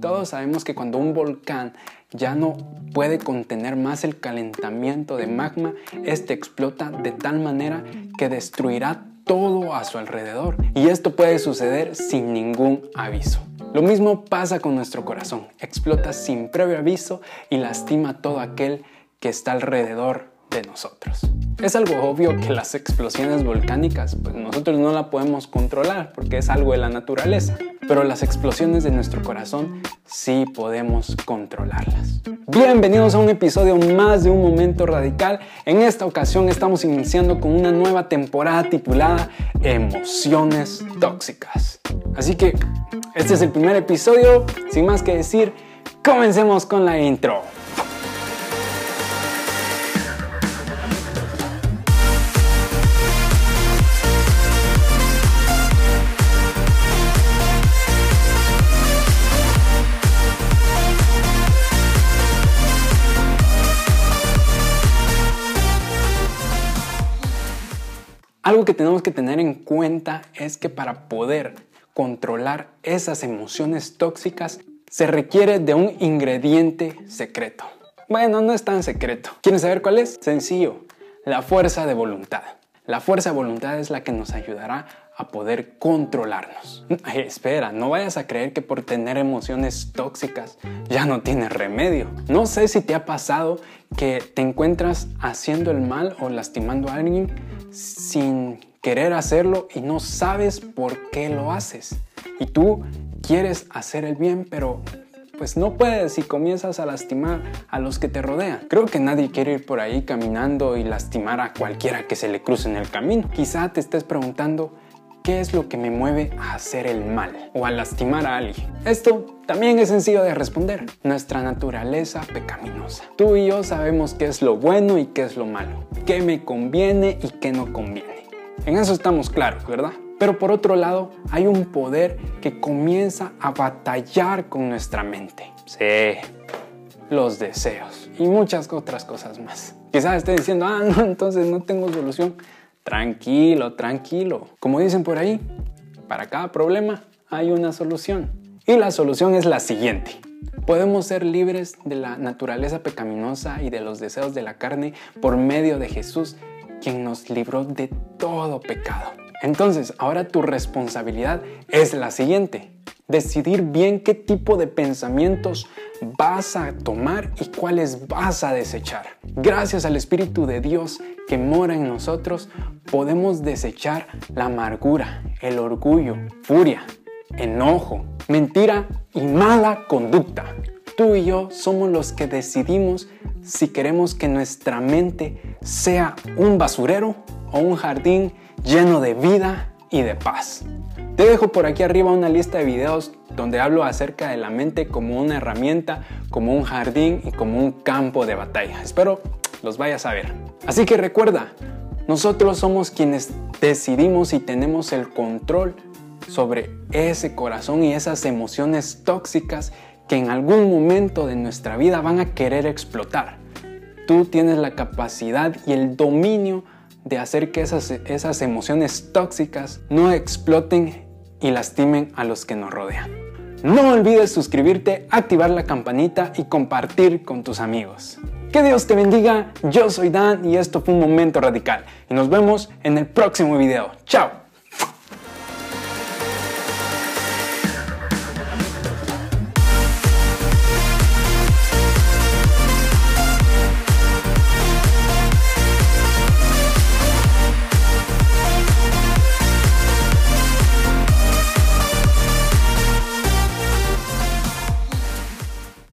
Todos sabemos que cuando un volcán ya no puede contener más el calentamiento de magma, este explota de tal manera que destruirá todo a su alrededor. Y esto puede suceder sin ningún aviso. Lo mismo pasa con nuestro corazón. Explota sin previo aviso y lastima a todo aquel que está alrededor de nosotros. Es algo obvio que las explosiones volcánicas, pues nosotros no la podemos controlar porque es algo de la naturaleza, pero las explosiones de nuestro corazón sí podemos controlarlas. Bienvenidos a un episodio más de Un Momento Radical. En esta ocasión estamos iniciando con una nueva temporada titulada Emociones Tóxicas. Así que este es el primer episodio, sin más que decir, comencemos con la intro. Algo que tenemos que tener en cuenta es que para poder controlar esas emociones tóxicas se requiere de un ingrediente secreto. Bueno, no es tan secreto. ¿Quieren saber cuál es? Sencillo, la fuerza de voluntad. La fuerza de voluntad es la que nos ayudará a poder controlarnos. espera, no vayas a creer que por tener emociones tóxicas ya no tienes remedio. No sé si te ha pasado que te encuentras haciendo el mal o lastimando a alguien sin querer hacerlo y no sabes por qué lo haces. Y tú quieres hacer el bien, pero pues no puedes si comienzas a lastimar a los que te rodean. Creo que nadie quiere ir por ahí caminando y lastimar a cualquiera que se le cruce en el camino. Quizá te estés preguntando, ¿qué es lo que me mueve a hacer el mal o a lastimar a alguien? Esto también es sencillo de responder, nuestra naturaleza pecaminosa. Tú y yo sabemos qué es lo bueno y qué es lo malo, qué me conviene y qué no conviene. En eso estamos claros, ¿verdad? Pero por otro lado, hay un poder que comienza a batallar con nuestra mente. Sí, los deseos y muchas otras cosas más. Quizás esté diciendo, ah, no, entonces no tengo solución. Tranquilo, tranquilo. Como dicen por ahí, para cada problema hay una solución. Y la solución es la siguiente. Podemos ser libres de la naturaleza pecaminosa y de los deseos de la carne por medio de Jesús, quien nos libró de todo pecado. Entonces, ahora tu responsabilidad es la siguiente. Decidir bien qué tipo de pensamientos vas a tomar y cuáles vas a desechar. Gracias al Espíritu de Dios que mora en nosotros, podemos desechar la amargura, el orgullo, furia, enojo, mentira y mala conducta. Tú y yo somos los que decidimos si queremos que nuestra mente sea un basurero o un jardín lleno de vida y de paz. Te dejo por aquí arriba una lista de videos donde hablo acerca de la mente como una herramienta, como un jardín y como un campo de batalla. Espero los vayas a ver. Así que recuerda, nosotros somos quienes decidimos y tenemos el control sobre ese corazón y esas emociones tóxicas que en algún momento de nuestra vida van a querer explotar. Tú tienes la capacidad y el dominio de hacer que esas, esas emociones tóxicas no exploten y lastimen a los que nos rodean. No olvides suscribirte, activar la campanita y compartir con tus amigos. Que Dios te bendiga, yo soy Dan y esto fue un momento radical y nos vemos en el próximo video. Chao.